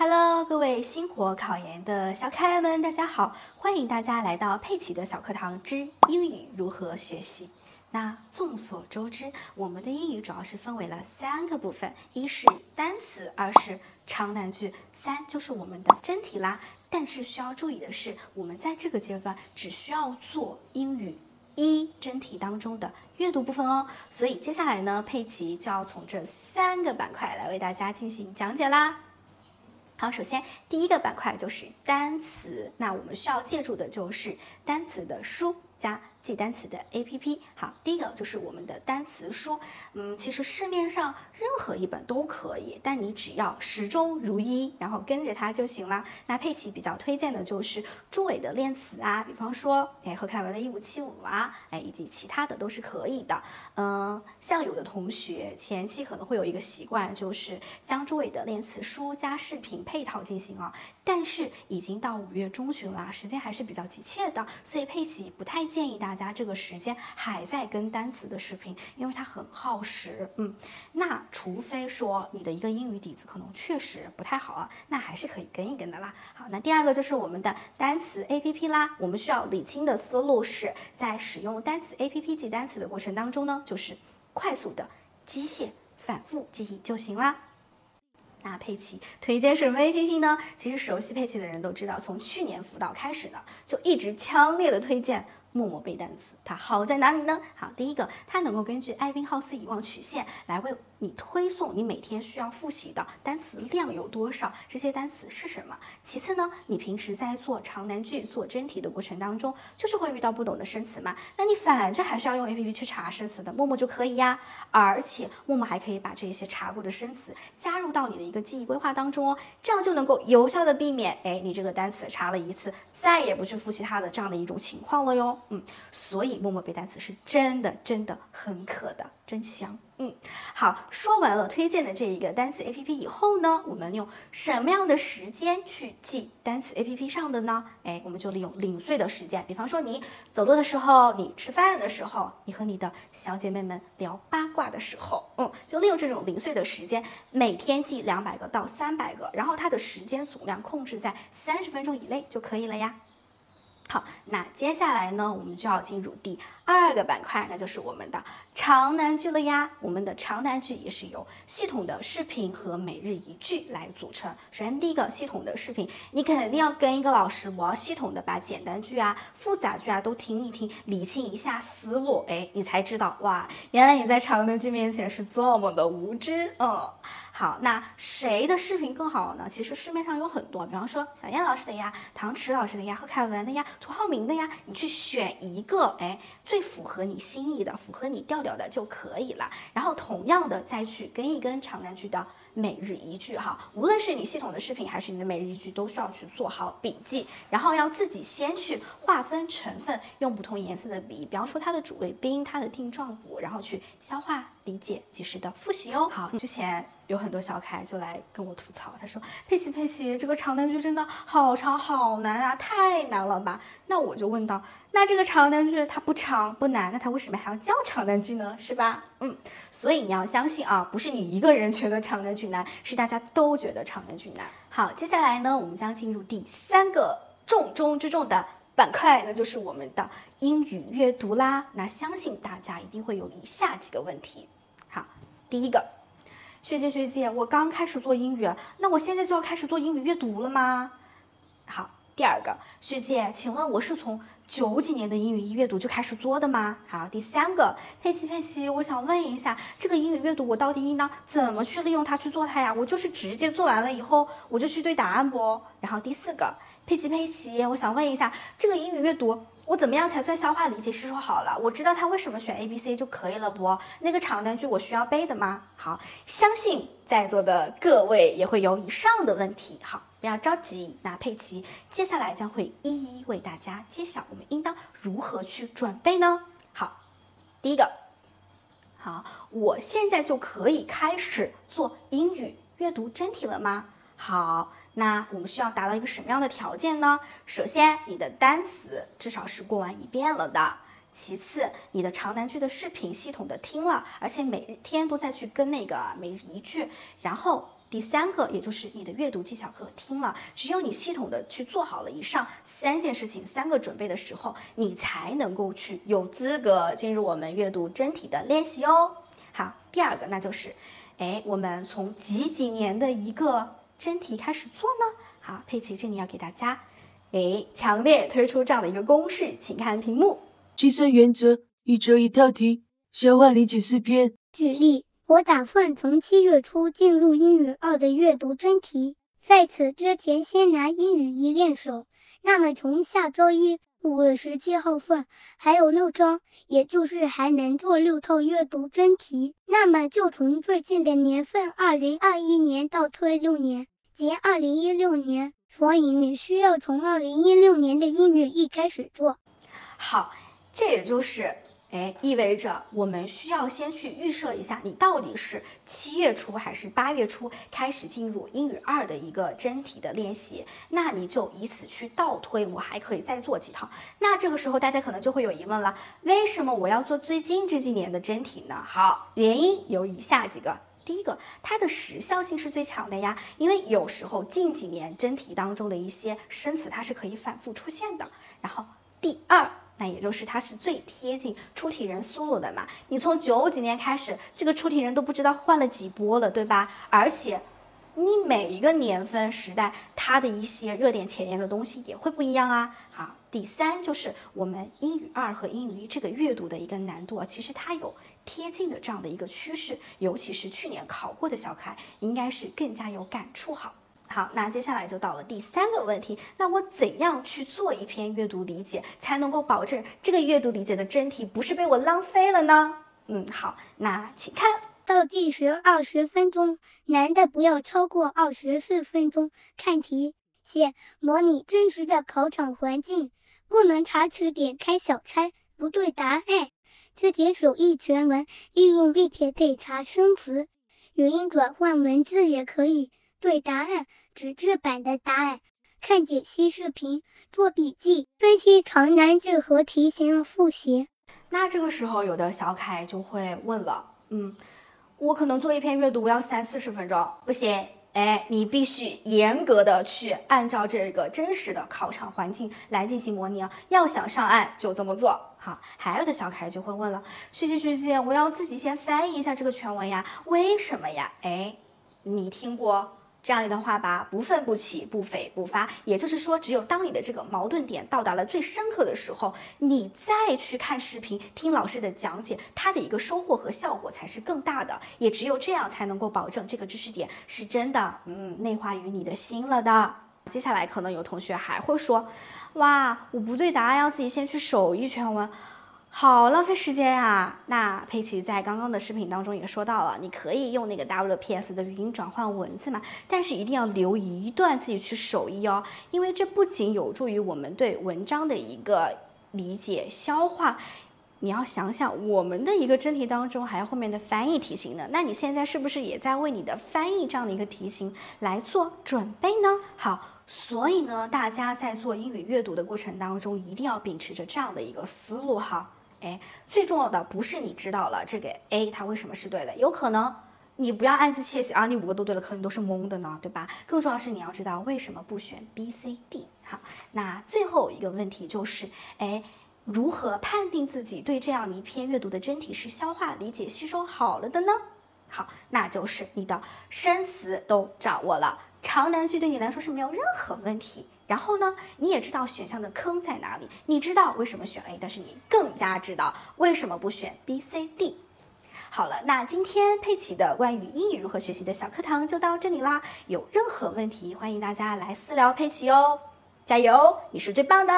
Hello，各位星火考研的小可爱们，大家好！欢迎大家来到佩奇的小课堂之英语如何学习。那众所周知，我们的英语主要是分为了三个部分：一是单词，二是长难句，三就是我们的真题啦。但是需要注意的是，我们在这个阶段只需要做英语一真题当中的阅读部分哦。所以接下来呢，佩奇就要从这三个板块来为大家进行讲解啦。好，首先第一个板块就是单词，那我们需要借助的就是单词的书。加。记单词的 A P P，好，第一个就是我们的单词书，嗯，其实市面上任何一本都可以，但你只要始终如一，然后跟着它就行了。那佩奇比较推荐的就是朱伟的练词啊，比方说，哎，何凯文的一五七五啊，哎，以及其他的都是可以的。嗯，像有的同学前期可能会有一个习惯，就是将朱伟的练词书加视频配套进行啊，但是已经到五月中旬了，时间还是比较急切的，所以佩奇不太建议大家。家这个时间还在跟单词的视频，因为它很耗时。嗯，那除非说你的一个英语底子可能确实不太好啊，那还是可以跟一跟的啦。好，那第二个就是我们的单词 A P P 啦。我们需要理清的思路是在使用单词 A P P 记单词的过程当中呢，就是快速的机械反复记忆就行啦。那佩奇推荐什么 A P P 呢？其实熟悉佩奇的人都知道，从去年辅导开始呢，就一直强烈的推荐。默默背单词，它好在哪里呢？好，第一个，它能够根据艾宾浩斯遗忘曲线来为你推送你每天需要复习的单词量有多少，这些单词是什么。其次呢，你平时在做长难句、做真题的过程当中，就是会遇到不懂的生词嘛，那你反正还是要用 A P P 去查生词的，默默就可以呀。而且默默还可以把这些查过的生词加入到你的一个记忆规划当中哦，这样就能够有效的避免，哎，你这个单词查了一次。再也不去复习它的这样的一种情况了哟，嗯，所以默默背单词是真的真的很可的，真香。嗯，好，说完了推荐的这一个单词 A P P 以后呢，我们用什么样的时间去记单词 A P P 上的呢？哎，我们就利用零碎的时间，比方说你走路的时候，你吃饭的时候，你和你的小姐妹们聊八卦的时候，嗯，就利用这种零碎的时间，每天记两百个到三百个，然后它的时间总量控制在三十分钟以内就可以了呀。好，那接下来呢，我们就要进入第二个板块，那就是我们的长难句了呀。我们的长难句也是由系统的视频和每日一句来组成。首先，第一个系统的视频，你肯定要跟一个老师，我要系统的把简单句啊、复杂句啊都听一听，理清一下思路，哎，你才知道哇，原来你在长难句面前是这么的无知，嗯。好，那谁的视频更好呢？其实市面上有很多，比方说小燕老师的呀，唐迟老师的呀，何凯文的呀，涂浩明的呀，你去选一个，哎，最符合你心意的，符合你调调的就可以了。然后同样的再去跟一跟长难句的每日一句哈，无论是你系统的视频还是你的每日一句，都需要去做好笔记，然后要自己先去划分成分，用不同颜色的笔，比方说它的主谓宾，它的定状补，然后去消化理解，及时的复习哦。好，之前。有很多小可爱就来跟我吐槽，他说：“佩奇佩奇，这个长难句真的好长好难啊，太难了吧？”那我就问到：“那这个长难句它不长不难，那它为什么还要叫长难句呢？是吧？”嗯，所以你要相信啊，不是你一个人觉得长难句难，是大家都觉得长难句难。好，接下来呢，我们将进入第三个重中之重的板块，那就是我们的英语阅读啦。那相信大家一定会有以下几个问题。好，第一个。学姐学姐，我刚开始做英语，那我现在就要开始做英语阅读了吗？好，第二个学姐，请问我是从九几年的英语一阅读就开始做的吗？好，第三个佩奇佩奇，我想问一下，这个英语阅读我到底应当怎么去利用它去做它呀？我就是直接做完了以后，我就去对答案不？然后第四个佩奇佩奇，我想问一下，这个英语阅读。我怎么样才算消化理解吸收好了？我知道他为什么选 A B C 就可以了不？那个长难句我需要背的吗？好，相信在座的各位也会有以上的问题。好，不要着急，那佩奇接下来将会一一为大家揭晓，我们应当如何去准备呢？好，第一个，好，我现在就可以开始做英语阅读真题了吗？好。那我们需要达到一个什么样的条件呢？首先，你的单词至少是过完一遍了的；其次，你的长难句的视频系统的听了，而且每天都在去跟那个每一句；然后第三个，也就是你的阅读技巧课听了，只有你系统的去做好了以上三件事情、三个准备的时候，你才能够去有资格进入我们阅读真题的练习哦。好，第二个那就是，哎，我们从几几年的一个真题开始做呢？好，佩奇这里要给大家，哎，强烈推出这样的一个公式，请看屏幕。计算原则：一周一套题，消化理解四篇。举例。我打算从七月初进入英语二的阅读真题，在此之前先拿英语一练手。那么从下周一五月十七号算，还有六周，也就是还能做六套阅读真题。那么就从最近的年份二零二一年倒推六年，即二零一六年。所以你需要从二零一六年的英语一开始做。好，这也就是。哎，意味着我们需要先去预设一下，你到底是七月初还是八月初开始进入英语二的一个真题的练习，那你就以此去倒推，我还可以再做几套。那这个时候大家可能就会有疑问了，为什么我要做最近这几年的真题呢？好，原因有以下几个，第一个，它的时效性是最强的呀，因为有时候近几年真题当中的一些生词它是可以反复出现的。然后第二。那也就是它是最贴近出题人思路的嘛。你从九几年开始，这个出题人都不知道换了几波了，对吧？而且，你每一个年份时代，它的一些热点前沿的东西也会不一样啊。好，第三就是我们英语二和英语一这个阅读的一个难度啊，其实它有贴近的这样的一个趋势，尤其是去年考过的小可爱，应该是更加有感触。好。好，那接下来就到了第三个问题，那我怎样去做一篇阅读理解，才能够保证这个阅读理解的真题不是被我浪费了呢？嗯，好，那请看倒计时二十分钟，难的不要超过二十四分钟。看题，写模拟真实的考场环境，不能查词典开小差，不对答案，自己手译全文，利用 V P K 查生词，语音转换文字也可以。对答案，纸质版的答案，看解析视频，做笔记，分析长难句和题型复习。那这个时候，有的小凯就会问了，嗯，我可能做一篇阅读要三四十分钟，不行，哎，你必须严格的去按照这个真实的考场环境来进行模拟啊，要想上岸就这么做。好，还有的小凯就会问了，学姐学姐，我要自己先翻译一下这个全文呀，为什么呀？哎，你听过？这样一段话吧，不愤不起，不悱不发。也就是说，只有当你的这个矛盾点到达了最深刻的时候，你再去看视频、听老师的讲解，它的一个收获和效果才是更大的。也只有这样，才能够保证这个知识点是真的，嗯，内化于你的心了的。接下来，可能有同学还会说，哇，我不对答案，要自己先去手译全文。好浪费时间呀！那佩奇在刚刚的视频当中也说到了，你可以用那个 WPS 的语音转换文字嘛，但是一定要留一段自己去手译哦，因为这不仅有助于我们对文章的一个理解消化，你要想想我们的一个真题当中还有后面的翻译题型呢，那你现在是不是也在为你的翻译这样的一个题型来做准备呢？好，所以呢，大家在做英语阅读的过程当中，一定要秉持着这样的一个思路哈。哎，最重要的不是你知道了这个 A 它为什么是对的，有可能你不要暗自窃喜啊，你五个都对了，可能都是蒙的呢，对吧？更重要是你要知道为什么不选 B、C、D。好，那最后一个问题就是，哎，如何判定自己对这样一篇阅读的真题是消化、理解、吸收好了的呢？好，那就是你的生词都掌握了，长难句对你来说是没有任何问题。然后呢，你也知道选项的坑在哪里，你知道为什么选 A，但是你更加知道为什么不选 B、C、D。好了，那今天佩奇的关于英语如何学习的小课堂就到这里啦。有任何问题，欢迎大家来私聊佩奇哦。加油，你是最棒的。